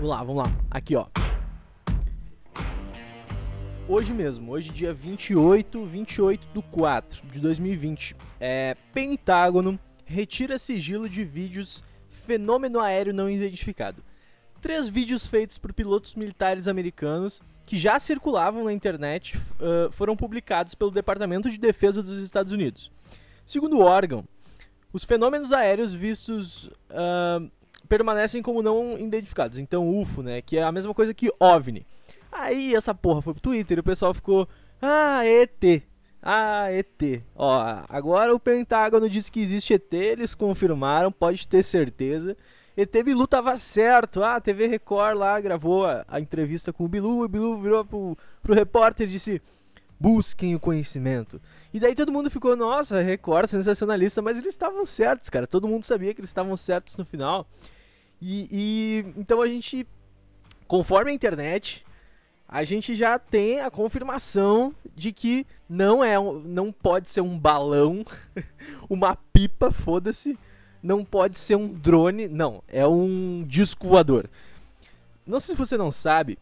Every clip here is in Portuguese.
Vamos lá, vamos lá. Aqui, ó. Hoje mesmo, hoje dia 28, 28 do 4 de 2020. É, Pentágono retira sigilo de vídeos fenômeno aéreo não identificado. Três vídeos feitos por pilotos militares americanos que já circulavam na internet uh, foram publicados pelo Departamento de Defesa dos Estados Unidos. Segundo o órgão, os fenômenos aéreos vistos uh, permanecem como não identificados. Então, UFO, né? Que é a mesma coisa que OVNI. Aí essa porra foi pro Twitter e o pessoal ficou. Ah, ET. Ah, ET. Ó, agora o Pentágono disse que existe ET, eles confirmaram, pode ter certeza. ET Bilu tava certo. Ah, a TV Record lá gravou a, a entrevista com o Bilu. O Bilu virou pro, pro repórter e disse: busquem o conhecimento. E daí todo mundo ficou, nossa, Record, sensacionalista, mas eles estavam certos, cara. Todo mundo sabia que eles estavam certos no final. E, e, então a gente, conforme a internet, a gente já tem a confirmação de que não é, não pode ser um balão, uma pipa, foda-se, não pode ser um drone, não, é um disco voador. Não sei se você não sabe,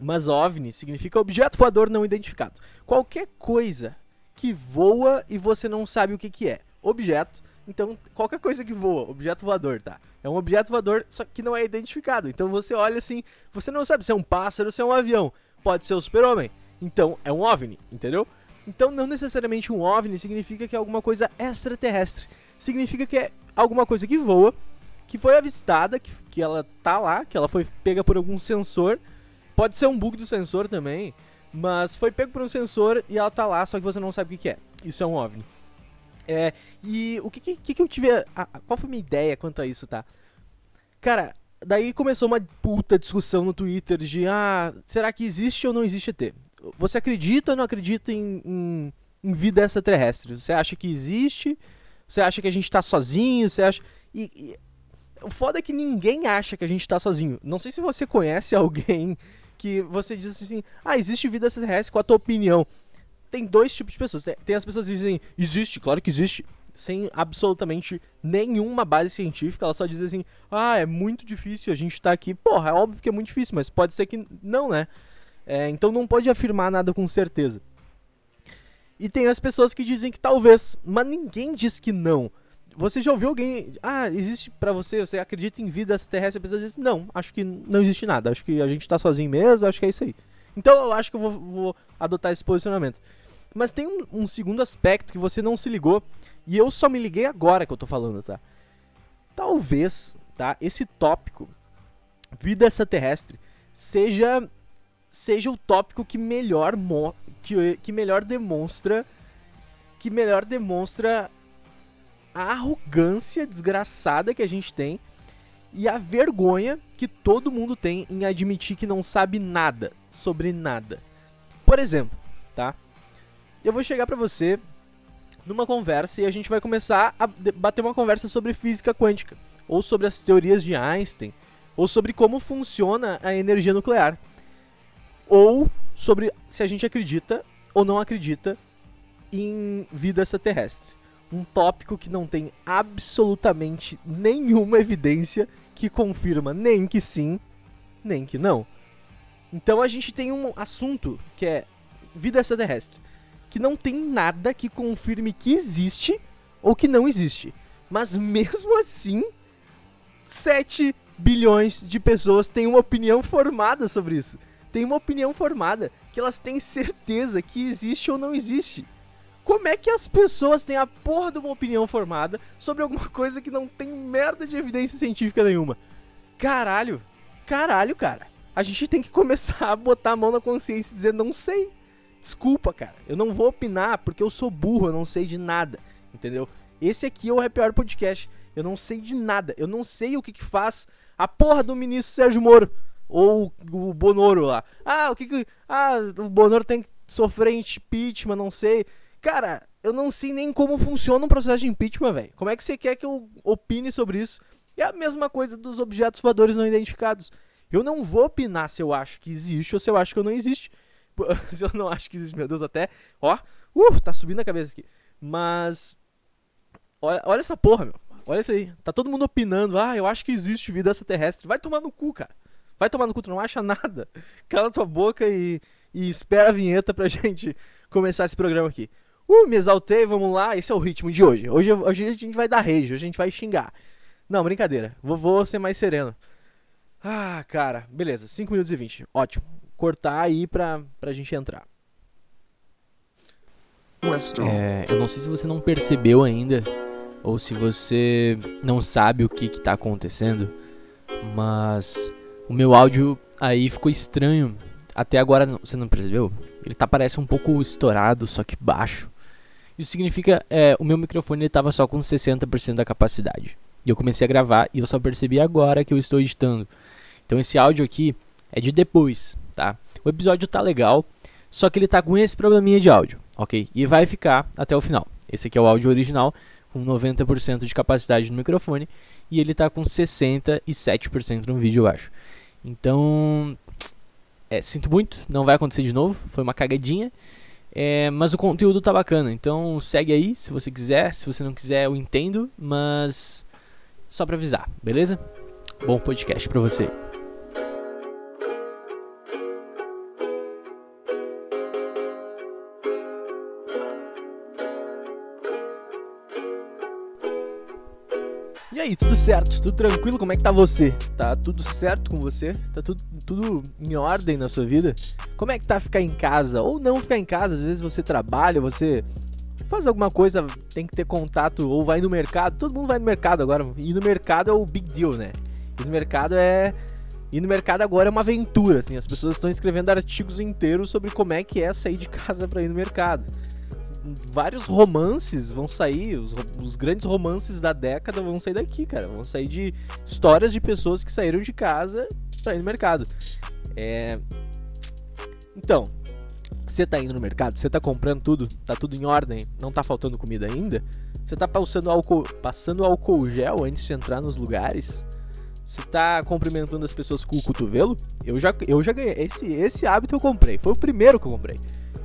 mas OVNI significa objeto voador não identificado. Qualquer coisa que voa e você não sabe o que, que é. Objeto então, qualquer coisa que voa, objeto voador, tá? É um objeto voador, só que não é identificado. Então você olha assim, você não sabe se é um pássaro se é um avião. Pode ser o super-homem. Então, é um OVNI, entendeu? Então, não necessariamente um OVNI significa que é alguma coisa extraterrestre. Significa que é alguma coisa que voa, que foi avistada, que, que ela tá lá, que ela foi pega por algum sensor. Pode ser um bug do sensor também, mas foi pego por um sensor e ela tá lá, só que você não sabe o que, que é. Isso é um OVNI. É, e o que, que, que eu tive. A, a, qual foi a minha ideia quanto a isso, tá? Cara, daí começou uma puta discussão no Twitter de: ah, será que existe ou não existe ET? Você acredita ou não acredita em, em, em vida extraterrestre? Você acha que existe? Você acha que a gente tá sozinho? Você acha. E, e, o foda é que ninguém acha que a gente tá sozinho. Não sei se você conhece alguém que você diz assim: ah, existe vida extraterrestre, qual a tua opinião? Tem dois tipos de pessoas. Tem as pessoas que dizem, existe, claro que existe, sem absolutamente nenhuma base científica. Ela só diz assim, ah, é muito difícil, a gente tá aqui. Porra, é óbvio que é muito difícil, mas pode ser que não, né? É, então não pode afirmar nada com certeza. E tem as pessoas que dizem que talvez, mas ninguém diz que não. Você já ouviu alguém. Ah, existe para você, você acredita em vida extraterrestre? A pessoa diz: Não, acho que não existe nada. Acho que a gente tá sozinho mesmo, acho que é isso aí. Então eu acho que eu vou, vou adotar esse posicionamento. Mas tem um, um, segundo aspecto que você não se ligou. E eu só me liguei agora que eu tô falando, tá? Talvez, tá? Esse tópico, vida extraterrestre, seja seja o tópico que melhor mo que, que melhor demonstra que melhor demonstra a arrogância desgraçada que a gente tem e a vergonha que todo mundo tem em admitir que não sabe nada sobre nada. Por exemplo, tá? Eu vou chegar para você numa conversa e a gente vai começar a bater uma conversa sobre física quântica, ou sobre as teorias de Einstein, ou sobre como funciona a energia nuclear, ou sobre se a gente acredita ou não acredita em vida extraterrestre. Um tópico que não tem absolutamente nenhuma evidência que confirma nem que sim, nem que não. Então a gente tem um assunto que é vida extraterrestre que não tem nada que confirme que existe ou que não existe. Mas mesmo assim, 7 bilhões de pessoas têm uma opinião formada sobre isso. Tem uma opinião formada que elas têm certeza que existe ou não existe. Como é que as pessoas têm a porra de uma opinião formada sobre alguma coisa que não tem merda de evidência científica nenhuma? Caralho, caralho, cara. A gente tem que começar a botar a mão na consciência e dizer não sei. Desculpa, cara. Eu não vou opinar porque eu sou burro, eu não sei de nada. Entendeu? Esse aqui é o Happy Hour Podcast. Eu não sei de nada. Eu não sei o que, que faz a porra do ministro Sérgio Moro. Ou o Bonoro lá. Ah, o que que. Ah, o Bonoro tem que sofrer impeachment, não sei. Cara, eu não sei nem como funciona um processo de impeachment, velho. Como é que você quer que eu opine sobre isso? É a mesma coisa dos objetos voadores não identificados. Eu não vou opinar se eu acho que existe ou se eu acho que não existe. eu não acho que existe, meu Deus, até. Ó, uh, tá subindo a cabeça aqui. Mas. Olha, olha essa porra, meu. Olha isso aí. Tá todo mundo opinando. Ah, eu acho que existe vida extraterrestre. Vai tomar no cu, cara. Vai tomar no cu, tu não acha nada. Cala tua boca e, e espera a vinheta pra gente começar esse programa aqui. Uh, me exaltei, vamos lá. Esse é o ritmo de hoje. Hoje, hoje a gente vai dar rage, hoje a gente vai xingar. Não, brincadeira. Vou, vou ser mais sereno. Ah, cara, beleza. 5 minutos e 20. Ótimo. Cortar aí pra, pra gente entrar. É, eu não sei se você não percebeu ainda, ou se você não sabe o que, que tá acontecendo, mas o meu áudio aí ficou estranho. Até agora você não percebeu? Ele tá parece um pouco estourado, só que baixo. Isso significa é, o meu microfone estava só com 60% da capacidade. E eu comecei a gravar e eu só percebi agora que eu estou editando. Então esse áudio aqui é de depois, tá? O episódio tá legal, só que ele tá com esse probleminha de áudio, ok? E vai ficar até o final. Esse aqui é o áudio original, com 90% de capacidade no microfone, e ele tá com 67% no vídeo, eu acho. Então, é, sinto muito, não vai acontecer de novo, foi uma cagadinha. É, mas o conteúdo tá bacana, então segue aí se você quiser. Se você não quiser, eu entendo, mas só pra avisar, beleza? Bom podcast pra você. Aí, tudo certo? Tudo tranquilo? Como é que tá você? Tá tudo certo com você? Tá tudo, tudo em ordem na sua vida? Como é que tá ficar em casa? Ou não ficar em casa? Às vezes você trabalha, você faz alguma coisa, tem que ter contato, ou vai no mercado. Todo mundo vai no mercado agora. E no mercado é o big deal, né? E no mercado é. E no mercado agora é uma aventura, assim. As pessoas estão escrevendo artigos inteiros sobre como é que é sair de casa para ir no mercado vários romances vão sair, os, os, grandes romances da década vão sair daqui, cara. Vão sair de histórias de pessoas que saíram de casa pra ir no mercado. É... Então, você tá indo no mercado, você tá comprando tudo, tá tudo em ordem, não tá faltando comida ainda? Você tá passando álcool, passando álcool gel antes de entrar nos lugares? Você tá cumprimentando as pessoas com o cotovelo? Eu já, eu já ganhei. Esse, esse hábito eu comprei. Foi o primeiro que eu comprei.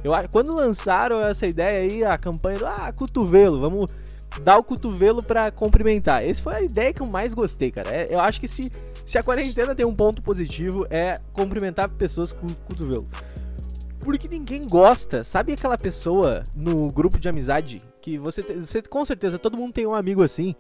Eu, quando lançaram essa ideia aí, a campanha do ah, cotovelo, vamos dar o cotovelo para cumprimentar. Essa foi a ideia que eu mais gostei, cara. É, eu acho que se, se a quarentena tem um ponto positivo, é cumprimentar pessoas com o cotovelo. Porque ninguém gosta. Sabe aquela pessoa no grupo de amizade que você, você com certeza todo mundo tem um amigo assim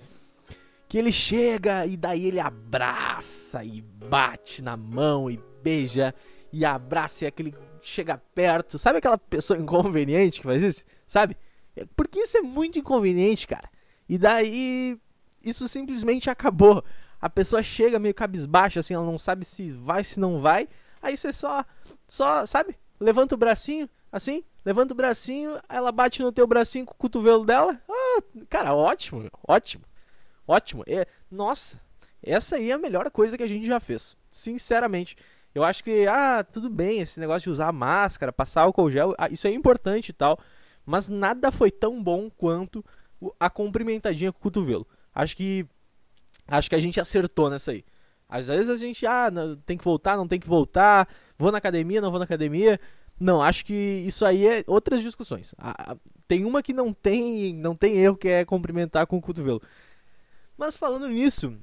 que ele chega e daí ele abraça e bate na mão e beija e abraça e aquele chega perto. Sabe aquela pessoa inconveniente que faz isso? Sabe? É, porque isso é muito inconveniente, cara. E daí isso simplesmente acabou. A pessoa chega meio cabisbaixa, assim, ela não sabe se vai, se não vai. Aí você só, só, sabe? Levanta o bracinho, assim, levanta o bracinho, ela bate no teu bracinho com o cotovelo dela. Ah, cara, ótimo, ótimo, ótimo. É, nossa, essa aí é a melhor coisa que a gente já fez. Sinceramente. Eu acho que, ah, tudo bem, esse negócio de usar máscara, passar álcool gel, ah, isso é importante e tal. Mas nada foi tão bom quanto a cumprimentadinha com o cotovelo. Acho que. Acho que a gente acertou nessa aí. Às vezes a gente, ah, tem que voltar, não tem que voltar, vou na academia, não vou na academia. Não, acho que isso aí é outras discussões. Tem uma que não tem, não tem erro, que é cumprimentar com o cotovelo. Mas falando nisso,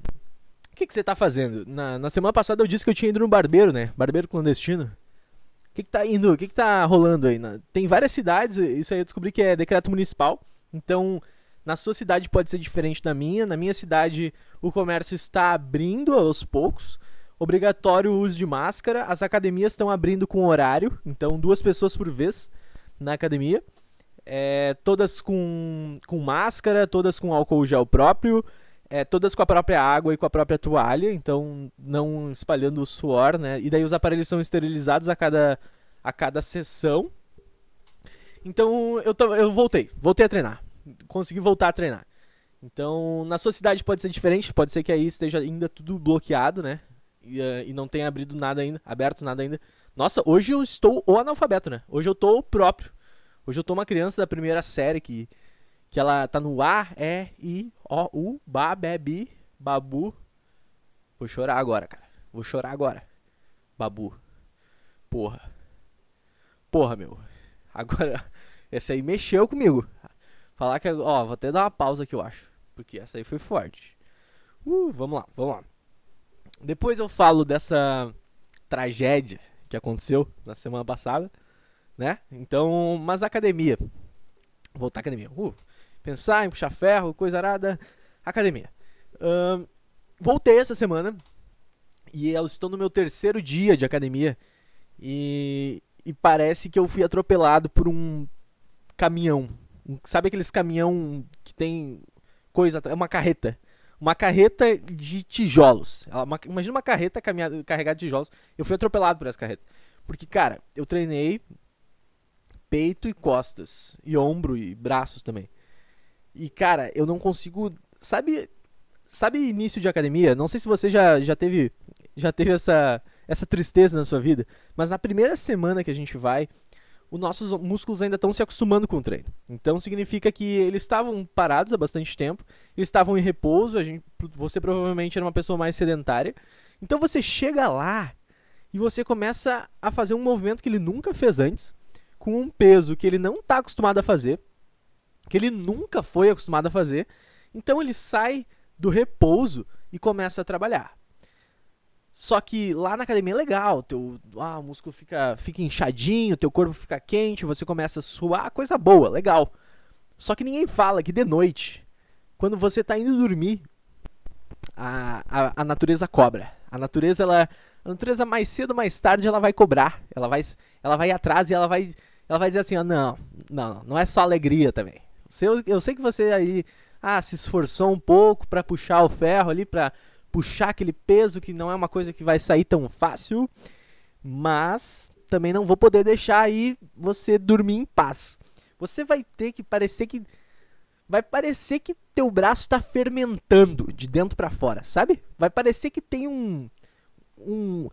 que, que você tá fazendo? Na, na semana passada eu disse que eu tinha ido no barbeiro, né? Barbeiro clandestino. O que, que tá indo? O que, que tá rolando aí? Na, tem várias cidades, isso aí eu descobri que é decreto municipal. Então, na sua cidade pode ser diferente da minha. Na minha cidade, o comércio está abrindo aos poucos. Obrigatório o uso de máscara. As academias estão abrindo com horário. Então, duas pessoas por vez na academia. É, todas com, com máscara, todas com álcool gel próprio é, todas com a própria água e com a própria toalha, então não espalhando o suor, né? E daí os aparelhos são esterilizados a cada, a cada sessão. Então eu, eu voltei, voltei a treinar. Consegui voltar a treinar. Então, na sua cidade pode ser diferente, pode ser que aí esteja ainda tudo bloqueado, né? E, uh, e não tenha abrido nada ainda, aberto nada ainda. Nossa, hoje eu estou o analfabeto, né? Hoje eu tô o próprio. Hoje eu tô uma criança da primeira série que que ela tá no A, E, I, O, U, Ba, Bebi, Babu. Vou chorar agora, cara. Vou chorar agora. Babu. Porra. Porra, meu. Agora, essa aí mexeu comigo. Falar que, ó, vou até dar uma pausa aqui, eu acho. Porque essa aí foi forte. Uh, vamos lá, vamos lá. Depois eu falo dessa tragédia que aconteceu na semana passada, né? Então, mas academia. Voltar à academia. Uh, pensar em puxar ferro, coisa arada. Academia. Voltei essa semana e eu estou no meu terceiro dia de academia e, e parece que eu fui atropelado por um caminhão. Sabe aqueles caminhão que tem coisa, uma carreta uma carreta de tijolos. Uma, imagina uma carreta carregada de tijolos. Eu fui atropelado por essa carreta. Porque, cara, eu treinei peito e costas. E ombro e braços também. E, cara, eu não consigo. Sabe. Sabe início de academia? Não sei se você já, já teve. Já teve essa, essa tristeza na sua vida. Mas na primeira semana que a gente vai, os nossos músculos ainda estão se acostumando com o treino. Então significa que eles estavam parados há bastante tempo, eles estavam em repouso, a gente, você provavelmente era uma pessoa mais sedentária. Então você chega lá e você começa a fazer um movimento que ele nunca fez antes, com um peso que ele não está acostumado a fazer, que ele nunca foi acostumado a fazer. Então ele sai do repouso e começa a trabalhar. Só que lá na academia é legal, teu ah, o músculo fica, fica inchadinho, teu corpo fica quente, você começa a suar, coisa boa, legal. Só que ninguém fala que de noite, quando você está indo dormir, a, a, a, natureza cobra. A natureza, ela, a natureza mais cedo ou mais tarde, ela vai cobrar. Ela vai, ela vai atrás e ela vai, ela vai dizer assim, ó, não, não, não é só alegria também. Eu, eu sei que você aí, ah, se esforçou um pouco para puxar o ferro ali, para puxar aquele peso que não é uma coisa que vai sair tão fácil, mas também não vou poder deixar aí você dormir em paz. Você vai ter que parecer que vai parecer que teu braço está fermentando de dentro para fora, sabe? Vai parecer que tem um um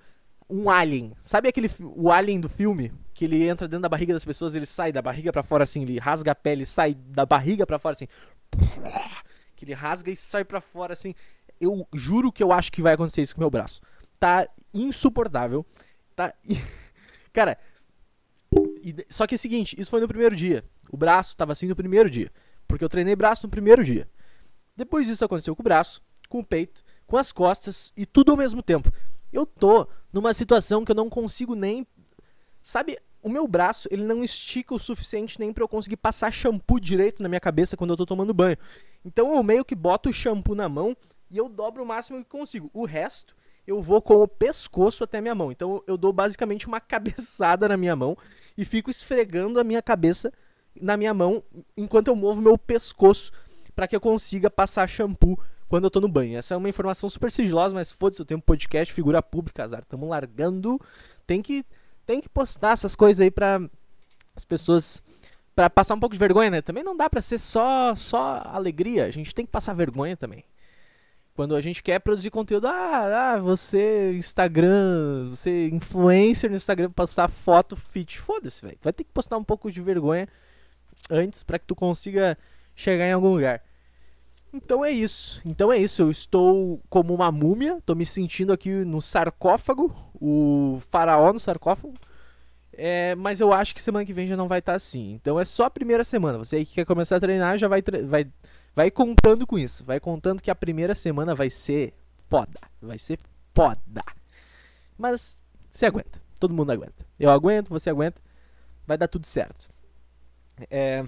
um alien. Sabe aquele o alien do filme que ele entra dentro da barriga das pessoas, ele sai da barriga para fora assim, ele rasga a pele, sai da barriga para fora assim. Que ele rasga e sai para fora assim eu juro que eu acho que vai acontecer isso com o meu braço. Tá insuportável. Tá. Cara. Só que é o seguinte, isso foi no primeiro dia. O braço tava assim no primeiro dia. Porque eu treinei braço no primeiro dia. Depois disso aconteceu com o braço, com o peito, com as costas e tudo ao mesmo tempo. Eu tô numa situação que eu não consigo nem. Sabe, o meu braço, ele não estica o suficiente nem para eu conseguir passar shampoo direito na minha cabeça quando eu tô tomando banho. Então eu meio que boto o shampoo na mão e eu dobro o máximo que consigo. O resto eu vou com o pescoço até minha mão. Então eu dou basicamente uma cabeçada na minha mão e fico esfregando a minha cabeça na minha mão enquanto eu movo meu pescoço para que eu consiga passar shampoo quando eu tô no banho. Essa é uma informação super sigilosa, mas foda-se, eu tenho um podcast, figura pública, azar. Tamo largando. Tem que tem que postar essas coisas aí pra as pessoas para passar um pouco de vergonha, né? Também não dá para ser só só alegria, a gente tem que passar vergonha também. Quando a gente quer produzir conteúdo, ah, ah você Instagram, você influencer no Instagram passar foto fit, foda-se, velho. Vai ter que postar um pouco de vergonha antes para que tu consiga chegar em algum lugar. Então é isso. Então é isso. Eu estou como uma múmia, tô me sentindo aqui no sarcófago, o faraó no sarcófago. É, mas eu acho que semana que vem já não vai estar tá assim. Então é só a primeira semana. Você aí que quer começar a treinar já vai, vai Vai contando com isso. Vai contando que a primeira semana vai ser foda. Vai ser foda. Mas você aguenta. Todo mundo aguenta. Eu aguento, você aguenta. Vai dar tudo certo. É.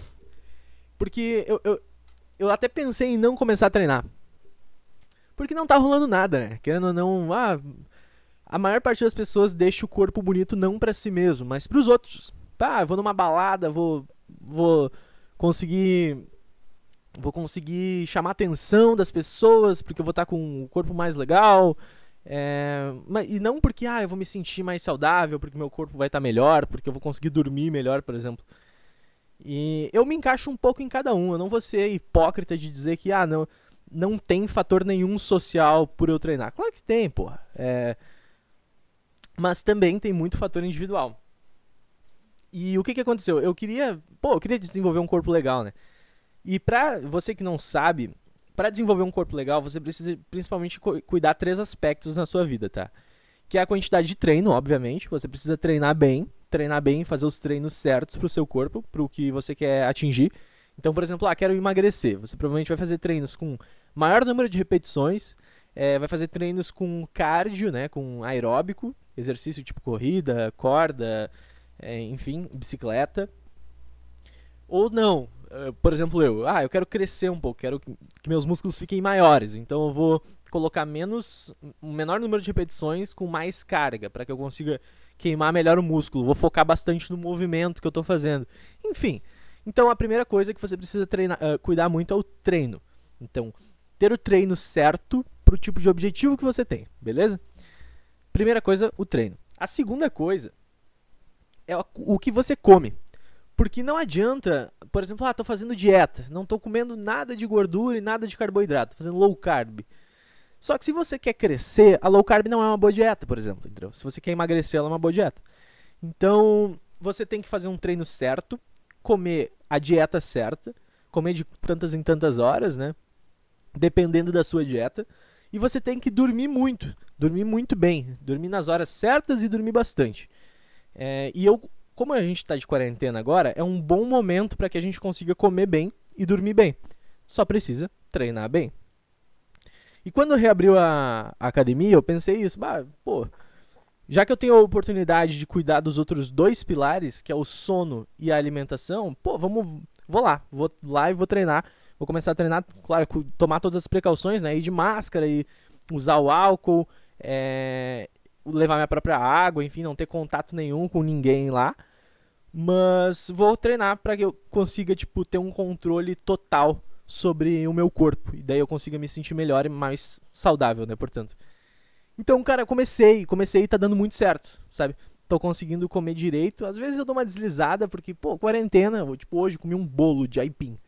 Porque eu, eu, eu até pensei em não começar a treinar. Porque não tá rolando nada, né? Querendo ou não. Ah, a maior parte das pessoas deixa o corpo bonito não para si mesmo, mas para os outros. Pá, vou numa balada, vou vou conseguir vou conseguir chamar a atenção das pessoas, porque eu vou estar com o corpo mais legal. É, e não porque ah, eu vou me sentir mais saudável, porque meu corpo vai estar melhor, porque eu vou conseguir dormir melhor, por exemplo. E eu me encaixo um pouco em cada um. Eu não vou ser hipócrita de dizer que ah, não, não tem fator nenhum social por eu treinar. Claro que tem, porra. É, mas também tem muito fator individual. E o que, que aconteceu? Eu queria, pô, eu queria desenvolver um corpo legal, né? E pra você que não sabe, para desenvolver um corpo legal, você precisa principalmente cu cuidar três aspectos na sua vida, tá? Que é a quantidade de treino, obviamente. Você precisa treinar bem, treinar bem, fazer os treinos certos pro seu corpo, pro que você quer atingir. Então, por exemplo, ah, quero emagrecer. Você provavelmente vai fazer treinos com maior número de repetições, É, vai fazer treinos com cardio, né? Com aeróbico, exercício tipo corrida, corda, é, enfim, bicicleta. Ou não, eh, por exemplo, eu, ah, eu quero crescer um pouco, quero que meus músculos fiquem maiores, então eu vou colocar menos, um menor número de repetições com mais carga, para que eu consiga queimar melhor o músculo. Vou focar bastante no movimento que eu estou fazendo. Enfim, então a primeira coisa que você precisa treinar, uh, cuidar muito é o treino. Então, ter o treino certo para o tipo de objetivo que você tem, beleza? Primeira coisa, o treino. A segunda coisa é o que você come. Porque não adianta, por exemplo, ah, tô fazendo dieta, não tô comendo nada de gordura e nada de carboidrato, tô fazendo low carb. Só que se você quer crescer, a low carb não é uma boa dieta, por exemplo, entendeu? Se você quer emagrecer, ela é uma boa dieta. Então, você tem que fazer um treino certo, comer a dieta certa, comer de tantas em tantas horas, né? Dependendo da sua dieta. E você tem que dormir muito, dormir muito bem, dormir nas horas certas e dormir bastante. É, e eu como a gente está de quarentena agora, é um bom momento para que a gente consiga comer bem e dormir bem. Só precisa treinar bem. E quando reabriu a, a academia, eu pensei isso, bah, pô, já que eu tenho a oportunidade de cuidar dos outros dois pilares, que é o sono e a alimentação, pô, vamos, vou lá, vou lá e vou treinar. Vou começar a treinar, claro, tomar todas as precauções, né? Ir de máscara e usar o álcool, é, levar minha própria água, enfim, não ter contato nenhum com ninguém lá. Mas vou treinar para que eu consiga, tipo, ter um controle total sobre o meu corpo. E daí eu consiga me sentir melhor e mais saudável, né? Portanto. Então, cara, comecei, comecei e tá dando muito certo, sabe? Tô conseguindo comer direito. Às vezes eu dou uma deslizada, porque, pô, quarentena, tipo, hoje comi um bolo de aipim.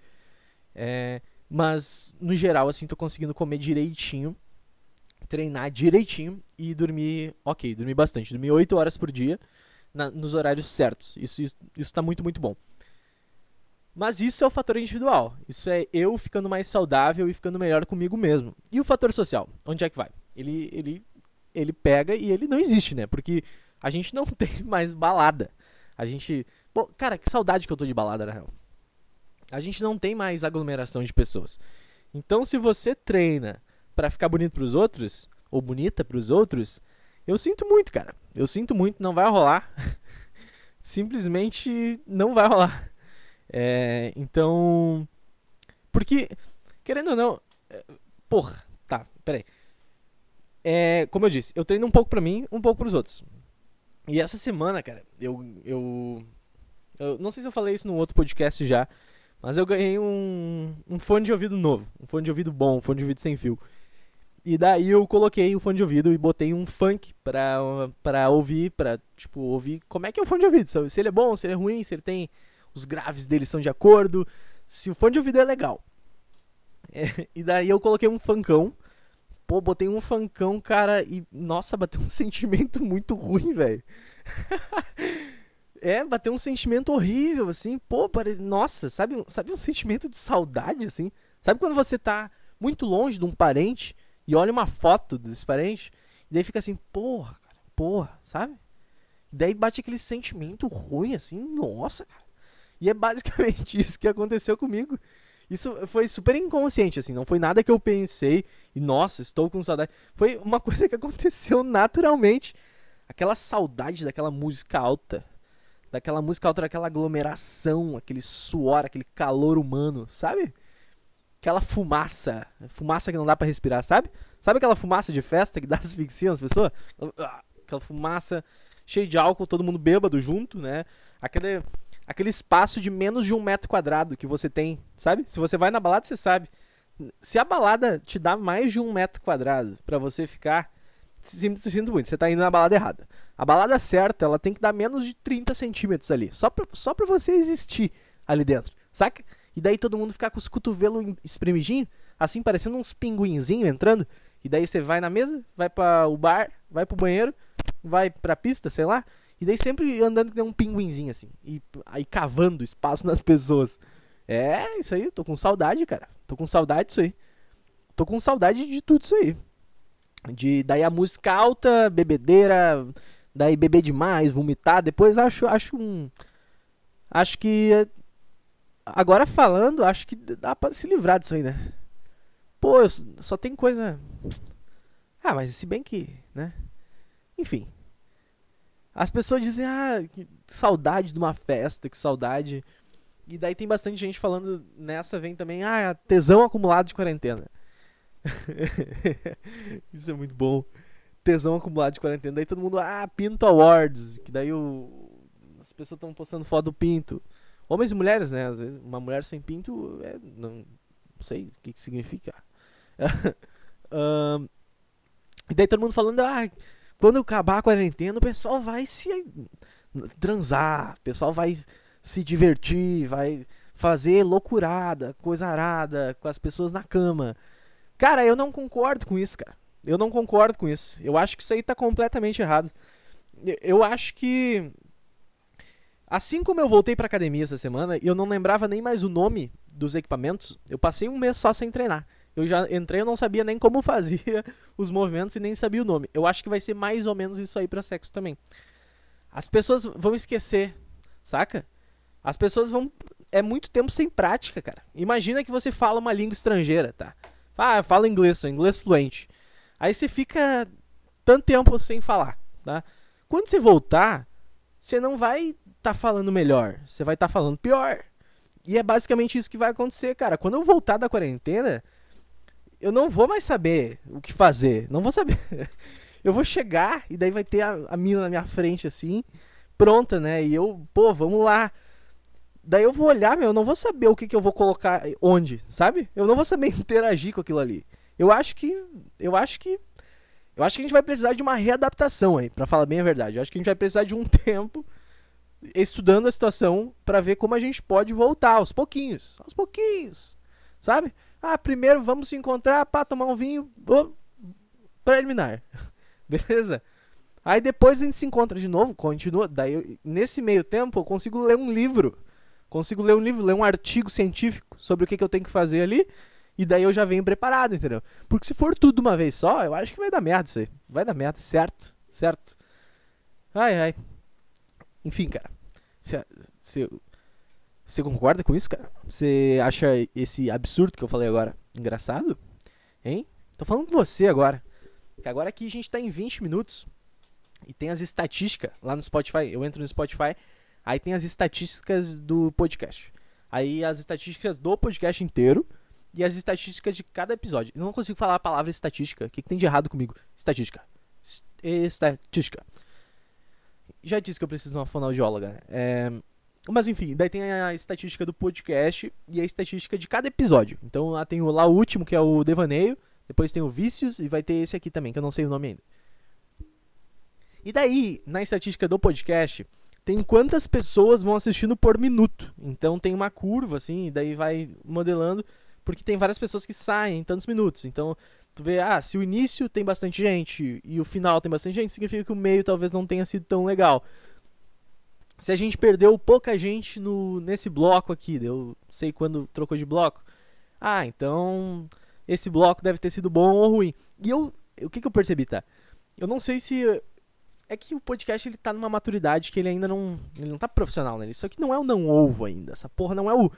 É, mas, no geral, assim, tô conseguindo comer direitinho, treinar direitinho e dormir, ok, dormir bastante. Dormir 8 horas por dia na, nos horários certos. Isso está muito, muito bom. Mas isso é o fator individual. Isso é eu ficando mais saudável e ficando melhor comigo mesmo. E o fator social? Onde é que vai? Ele, ele, ele pega e ele não existe, né? Porque a gente não tem mais balada. A gente. Pô, cara, que saudade que eu tô de balada, na real. A gente não tem mais aglomeração de pessoas. Então, se você treina para ficar bonito pros outros, ou bonita pros outros, eu sinto muito, cara. Eu sinto muito, não vai rolar. Simplesmente não vai rolar. É, então. Porque, querendo ou não. É, porra, tá, peraí. É, como eu disse, eu treino um pouco pra mim, um pouco pros outros. E essa semana, cara, eu, eu. Eu não sei se eu falei isso no outro podcast já, mas eu ganhei um, um fone de ouvido novo. Um fone de ouvido bom, um fone de ouvido sem fio. E daí eu coloquei o fone de ouvido e botei um funk pra, pra ouvir, pra, tipo, ouvir como é que é o fone de ouvido. Se ele é bom, se ele é ruim, se ele tem. Os graves dele são de acordo. Se o fone de ouvido é legal. É, e daí eu coloquei um funkão. Pô, botei um funkão, cara, e. Nossa, bateu um sentimento muito ruim, velho. é, bateu um sentimento horrível, assim. Pô, pare... nossa, sabe, sabe um sentimento de saudade, assim? Sabe quando você tá muito longe de um parente e olha uma foto desse parente, e daí fica assim, porra, cara, porra, sabe? E daí bate aquele sentimento ruim, assim, nossa, cara. E é basicamente isso que aconteceu comigo. Isso foi super inconsciente, assim, não foi nada que eu pensei e, nossa, estou com saudade. Foi uma coisa que aconteceu naturalmente. Aquela saudade daquela música alta, daquela música alta, daquela aglomeração, aquele suor, aquele calor humano, sabe? aquela fumaça, fumaça que não dá para respirar, sabe? Sabe aquela fumaça de festa que dá asfixia nas pessoas? Aquela fumaça cheia de álcool, todo mundo bêbado junto, né? Aquele, aquele espaço de menos de um metro quadrado que você tem, sabe? Se você vai na balada, você sabe. Se a balada te dá mais de um metro quadrado para você ficar, sinto, sinto muito, você tá indo na balada errada. A balada certa, ela tem que dar menos de 30 centímetros ali, só pra, só pra você existir ali dentro, saca? E daí todo mundo ficar com os cotovelos espremidinhos, assim, parecendo uns pinguinzinhos entrando. E daí você vai na mesa, vai para o bar, vai pro banheiro, vai pra pista, sei lá. E daí sempre andando que nem um pinguinzinho, assim. E aí cavando espaço nas pessoas. É, isso aí, tô com saudade, cara. Tô com saudade disso aí. Tô com saudade de tudo isso aí. De daí a música alta, bebedeira, daí beber demais, vomitar. Depois acho, acho um. Acho que Agora falando, acho que dá pra se livrar disso aí, né? Pô, só tem coisa. Ah, mas se bem que, né? Enfim. As pessoas dizem, ah, que saudade de uma festa, que saudade. E daí tem bastante gente falando nessa, vem também, ah, tesão acumulado de quarentena. Isso é muito bom. Tesão acumulado de quarentena. Daí todo mundo, ah, Pinto Awards. Que daí o... as pessoas estão postando foto do pinto. Homens e mulheres, né? Às vezes uma mulher sem pinto é, não, sei o que, que significa. um, e daí todo mundo falando, ah, quando acabar a quarentena, o pessoal vai se transar, o pessoal vai se divertir, vai fazer loucurada, coisa arada com as pessoas na cama. Cara, eu não concordo com isso, cara. Eu não concordo com isso. Eu acho que isso aí tá completamente errado. Eu acho que assim como eu voltei pra academia essa semana eu não lembrava nem mais o nome dos equipamentos, eu passei um mês só sem treinar. Eu já entrei, eu não sabia nem como fazia os movimentos e nem sabia o nome. Eu acho que vai ser mais ou menos isso aí para sexo também. As pessoas vão esquecer, saca? As pessoas vão é muito tempo sem prática, cara. Imagina que você fala uma língua estrangeira, tá? Ah, eu falo inglês, sou inglês fluente. Aí você fica tanto tempo sem falar, tá? Quando você voltar, você não vai tá falando melhor, você vai tá falando pior. E é basicamente isso que vai acontecer, cara. Quando eu voltar da quarentena, eu não vou mais saber o que fazer. Não vou saber. eu vou chegar e daí vai ter a, a mina na minha frente assim, pronta, né? E eu, pô, vamos lá. Daí eu vou olhar, meu, eu não vou saber o que, que eu vou colocar onde, sabe? Eu não vou saber interagir com aquilo ali. Eu acho que. Eu acho que. Eu acho que a gente vai precisar de uma readaptação aí, para falar bem a verdade. Eu acho que a gente vai precisar de um tempo estudando a situação para ver como a gente pode voltar aos pouquinhos, aos pouquinhos, sabe? Ah, primeiro vamos se encontrar para tomar um vinho oh, preliminar. Beleza? Aí depois a gente se encontra de novo, continua. Daí, nesse meio tempo, eu consigo ler um livro. Consigo ler um livro, ler um artigo científico sobre o que, que eu tenho que fazer ali. E daí eu já venho preparado, entendeu? Porque se for tudo uma vez só, eu acho que vai dar merda isso aí. Vai dar merda, certo? Certo? Ai, ai. Enfim, cara. Se, se, você concorda com isso, cara? Você acha esse absurdo que eu falei agora engraçado? Hein? Tô falando com você agora. Que agora aqui a gente tá em 20 minutos. E tem as estatísticas lá no Spotify. Eu entro no Spotify, aí tem as estatísticas do podcast. Aí as estatísticas do podcast inteiro e as estatísticas de cada episódio. Eu não consigo falar a palavra estatística. O que, que tem de errado comigo? Estatística. Estatística. Já disse que eu preciso de uma fonoaudióloga. É, mas enfim, daí tem a estatística do podcast e a estatística de cada episódio. Então lá tem o, lá o último, que é o Devaneio, depois tem o Vícios e vai ter esse aqui também, que eu não sei o nome ainda. E daí, na estatística do podcast, tem quantas pessoas vão assistindo por minuto. Então tem uma curva, assim, e daí vai modelando, porque tem várias pessoas que saem em tantos minutos. Então, tu vê, ah, se o início tem bastante gente e o final tem bastante gente, significa que o meio talvez não tenha sido tão legal se a gente perdeu pouca gente no, nesse bloco aqui, eu sei quando trocou de bloco. Ah, então esse bloco deve ter sido bom ou ruim. E eu, o que, que eu percebi, tá? Eu não sei se é que o podcast ele tá numa maturidade que ele ainda não, ele não tá profissional, né? Isso aqui não é o não ovo ainda. Essa porra não é o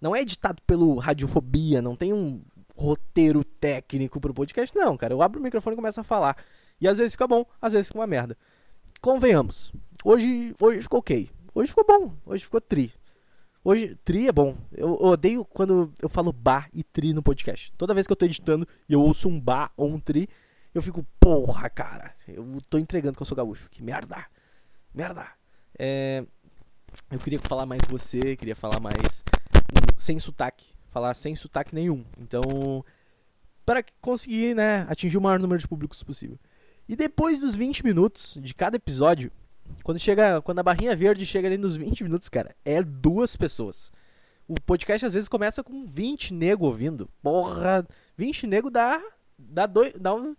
não é editado pelo Radiofobia, não tem um roteiro técnico pro podcast, não, cara. Eu abro o microfone e começo a falar. E às vezes fica bom, às vezes fica uma merda. Convenhamos. Hoje, hoje ficou ok. Hoje ficou bom. Hoje ficou tri. Hoje, tri é bom. Eu, eu odeio quando eu falo bar e tri no podcast. Toda vez que eu tô editando e eu ouço um bar ou um tri, eu fico, porra, cara. Eu tô entregando que eu sou gaúcho. Que merda. Merda. É, eu queria falar mais você, queria falar mais um, sem sotaque. Falar sem sotaque nenhum. Então, para conseguir, né, atingir o maior número de públicos possível. E depois dos 20 minutos de cada episódio, quando chega, quando a barrinha verde chega ali nos 20 minutos, cara, é duas pessoas. O podcast às vezes começa com 20 nego ouvindo. Porra, 20 nego dá dá dois dá, um,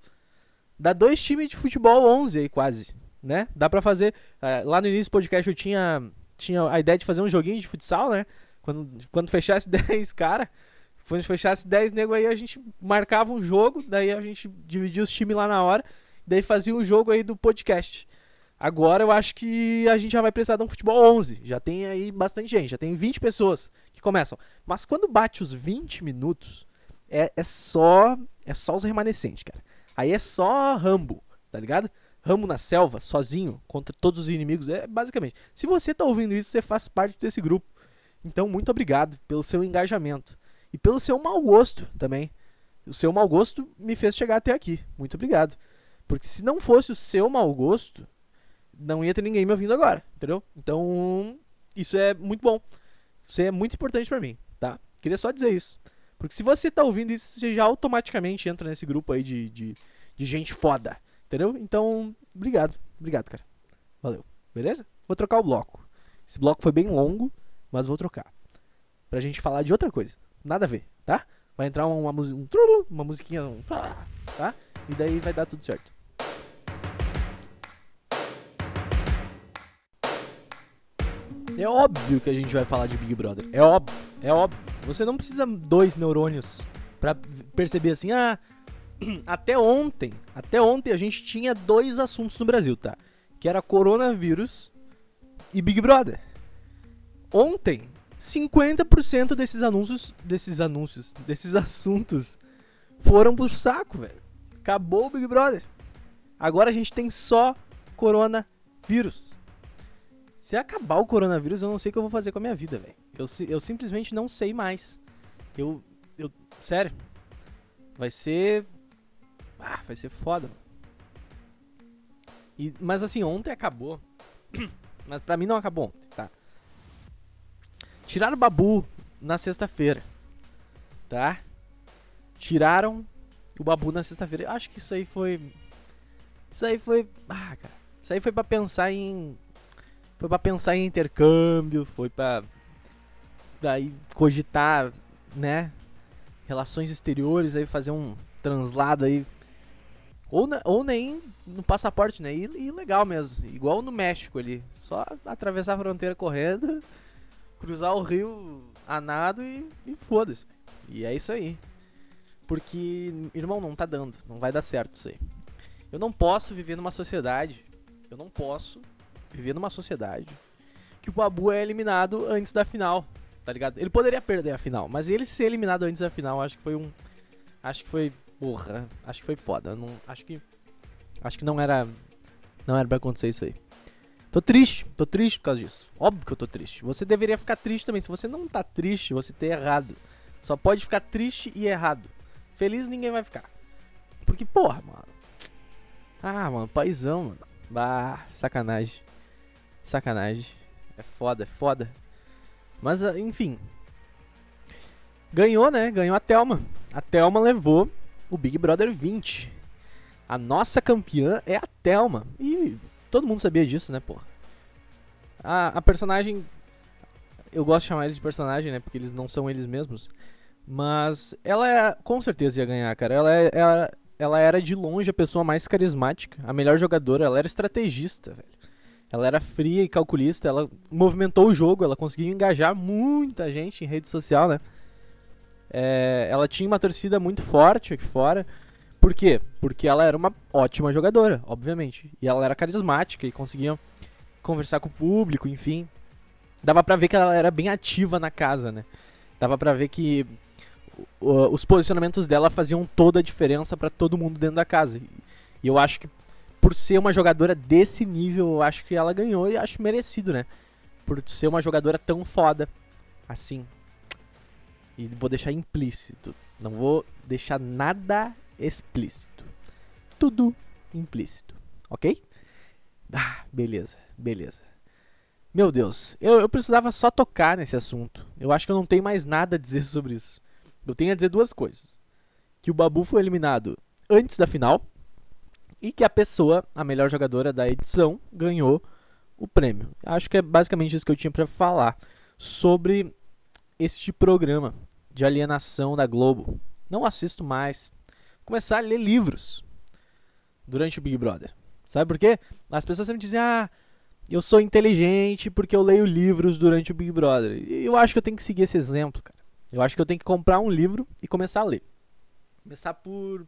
dá dois times de futebol 11 aí quase, né? Dá para fazer uh, lá no início do podcast eu tinha tinha a ideia de fazer um joguinho de futsal, né? Quando quando fechasse 10 cara, quando fechasse 10 nego aí a gente marcava um jogo, daí a gente dividia os times lá na hora, daí fazia um jogo aí do podcast. Agora eu acho que a gente já vai precisar de um futebol 11. Já tem aí bastante gente, já tem 20 pessoas que começam. Mas quando bate os 20 minutos, é, é só é só os remanescentes, cara. Aí é só Rambo, tá ligado? Rambo na selva, sozinho, contra todos os inimigos. É basicamente. Se você tá ouvindo isso, você faz parte desse grupo. Então, muito obrigado pelo seu engajamento. E pelo seu mau gosto também. O seu mau gosto me fez chegar até aqui. Muito obrigado. Porque se não fosse o seu mau gosto, não ia ter ninguém me ouvindo agora, entendeu? Então, isso é muito bom. Isso é muito importante para mim, tá? Queria só dizer isso. Porque se você tá ouvindo isso, você já automaticamente entra nesse grupo aí de, de, de gente foda. Entendeu? Então, obrigado. Obrigado, cara. Valeu. Beleza? Vou trocar o bloco. Esse bloco foi bem longo, mas vou trocar. Pra gente falar de outra coisa. Nada a ver, tá? Vai entrar uma, uma, um, uma musiquinha, um, tá? E daí vai dar tudo certo. É óbvio que a gente vai falar de Big Brother. É óbvio, é óbvio. Você não precisa dois neurônios para perceber assim, ah, até ontem, até ontem a gente tinha dois assuntos no Brasil, tá? Que era coronavírus e Big Brother. Ontem, 50% desses anúncios, desses anúncios, desses assuntos foram pro saco, velho. Acabou o Big Brother. Agora a gente tem só coronavírus. Se acabar o coronavírus, eu não sei o que eu vou fazer com a minha vida, velho. Eu, eu simplesmente não sei mais. Eu. Eu. Sério. Vai ser. Ah, vai ser foda. E, mas assim, ontem acabou. mas pra mim não acabou ontem, tá? Tiraram o Babu na sexta-feira. Tá? Tiraram o Babu na sexta-feira. Acho que isso aí foi. Isso aí foi. Ah, cara. Isso aí foi pra pensar em foi para pensar em intercâmbio, foi para aí cogitar, né, relações exteriores, aí fazer um translado aí ou, ou nem no passaporte, né? E, e legal mesmo, igual no México ali, só atravessar a fronteira correndo, cruzar o rio a nado e, e foda-se. E é isso aí. Porque, irmão, não tá dando, não vai dar certo isso aí. Eu não posso viver numa sociedade, eu não posso viver numa sociedade que o Babu é eliminado antes da final, tá ligado? Ele poderia perder a final, mas ele ser eliminado antes da final, acho que foi um acho que foi, porra, acho que foi foda, não, acho que acho que não era não era para acontecer isso aí. Tô triste, tô triste por causa disso. Óbvio que eu tô triste. Você deveria ficar triste também. Se você não tá triste, você tá errado. Só pode ficar triste e errado. Feliz ninguém vai ficar. Porque, porra, mano. Ah, mano, paizão, mano. Bah, sacanagem. Sacanagem. É foda, é foda. Mas, ah, enfim. Ganhou, né? Ganhou a Thelma. A Thelma levou o Big Brother 20. A nossa campeã é a Thelma. E todo mundo sabia disso, né, porra? A, a personagem. Eu gosto de chamar eles de personagem, né? Porque eles não são eles mesmos. Mas ela é, com certeza ia ganhar, cara. Ela, é, ela, ela era de longe a pessoa mais carismática, a melhor jogadora. Ela era estrategista, velho. Ela era fria e calculista, ela movimentou o jogo, ela conseguiu engajar muita gente em rede social, né? É, ela tinha uma torcida muito forte aqui fora. Por quê? Porque ela era uma ótima jogadora, obviamente. E ela era carismática e conseguia conversar com o público, enfim. Dava pra ver que ela era bem ativa na casa, né? Dava pra ver que os posicionamentos dela faziam toda a diferença para todo mundo dentro da casa. E eu acho que por ser uma jogadora desse nível, eu acho que ela ganhou e acho merecido, né? Por ser uma jogadora tão foda assim. E vou deixar implícito. Não vou deixar nada explícito. Tudo implícito. Ok? Ah, beleza, beleza. Meu Deus, eu, eu precisava só tocar nesse assunto. Eu acho que eu não tenho mais nada a dizer sobre isso. Eu tenho a dizer duas coisas. Que o Babu foi eliminado antes da final e que a pessoa, a melhor jogadora da edição, ganhou o prêmio. Acho que é basicamente isso que eu tinha para falar sobre este programa de alienação da Globo. Não assisto mais. Vou começar a ler livros durante o Big Brother. Sabe por quê? As pessoas sempre dizem: "Ah, eu sou inteligente porque eu leio livros durante o Big Brother". E eu acho que eu tenho que seguir esse exemplo, cara. Eu acho que eu tenho que comprar um livro e começar a ler. Começar por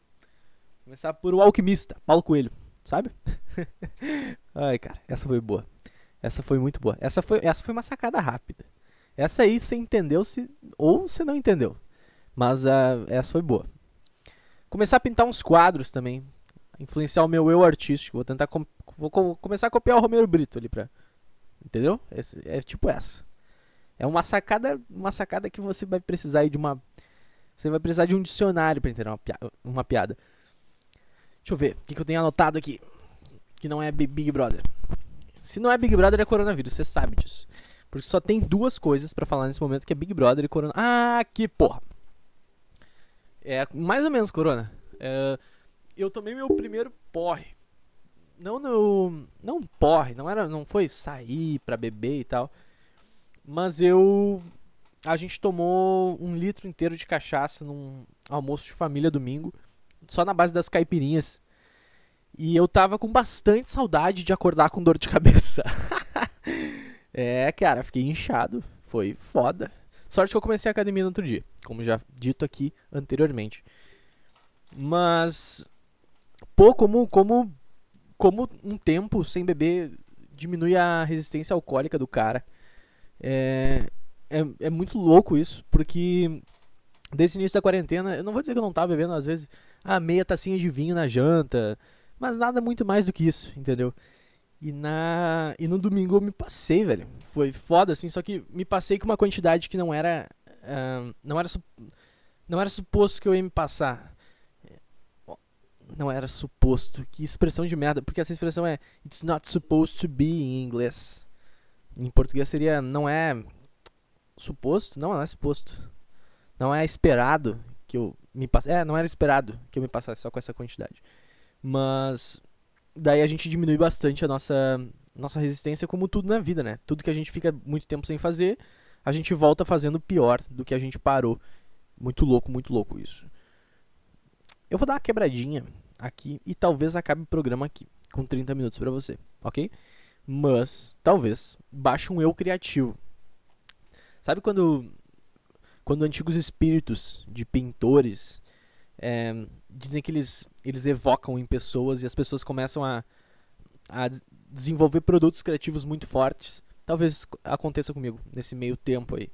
Começar por O Alquimista, Paulo Coelho, sabe? Ai, cara, essa foi boa. Essa foi muito boa. Essa foi, essa foi uma sacada rápida. Essa aí você entendeu se ou você não entendeu. Mas uh, essa foi boa. Começar a pintar uns quadros também. influenciar o meu eu artístico. Vou tentar com, vou co começar a copiar o Romero Brito ali pra. Entendeu? Esse, é tipo essa. É uma sacada, uma sacada que você vai precisar de uma você vai precisar de um dicionário para entender uma uma piada. Deixa eu ver, o que, que eu tenho anotado aqui? Que não é Big Brother. Se não é Big Brother, é coronavírus, você sabe disso. Porque só tem duas coisas para falar nesse momento, que é Big Brother e Corona. Ah, que porra! É, mais ou menos, Corona. É, eu tomei meu primeiro porre. Não no. Não porre, não era. Não foi sair pra beber e tal. Mas eu. A gente tomou um litro inteiro de cachaça num almoço de família domingo. Só na base das caipirinhas. E eu tava com bastante saudade de acordar com dor de cabeça. é, cara, fiquei inchado. Foi foda. Sorte que eu comecei a academia no outro dia, como já dito aqui anteriormente. Mas pô, como como como um tempo sem beber diminui a resistência alcoólica do cara. É, é, é muito louco isso, porque desse início da quarentena, eu não vou dizer que eu não tava bebendo, às vezes, a meia tacinha de vinho na janta, mas nada muito mais do que isso, entendeu? E, na, e no domingo eu me passei, velho. Foi foda, assim, só que me passei com uma quantidade que não era. Uh, não era não era suposto que eu ia me passar. Não era suposto. Que expressão de merda. Porque essa expressão é It's not supposed to be em inglês. Em português seria não é suposto? Não, não é suposto. Não é esperado que eu me passe. É, não era esperado que eu me passasse só com essa quantidade. Mas daí a gente diminui bastante a nossa nossa resistência como tudo na vida, né? Tudo que a gente fica muito tempo sem fazer, a gente volta fazendo pior do que a gente parou. Muito louco, muito louco isso. Eu vou dar uma quebradinha aqui e talvez acabe o programa aqui com 30 minutos para você, OK? Mas talvez baixe um eu criativo. Sabe quando quando antigos espíritos de pintores é, dizem que eles, eles evocam em pessoas e as pessoas começam a, a desenvolver produtos criativos muito fortes. Talvez aconteça comigo nesse meio tempo aí.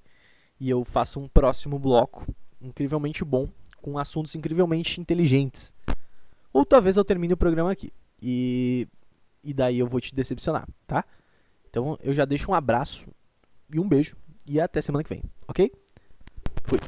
E eu faça um próximo bloco incrivelmente bom, com assuntos incrivelmente inteligentes. Ou talvez eu termine o programa aqui. E, e daí eu vou te decepcionar, tá? Então eu já deixo um abraço e um beijo. E até semana que vem, ok? Oui.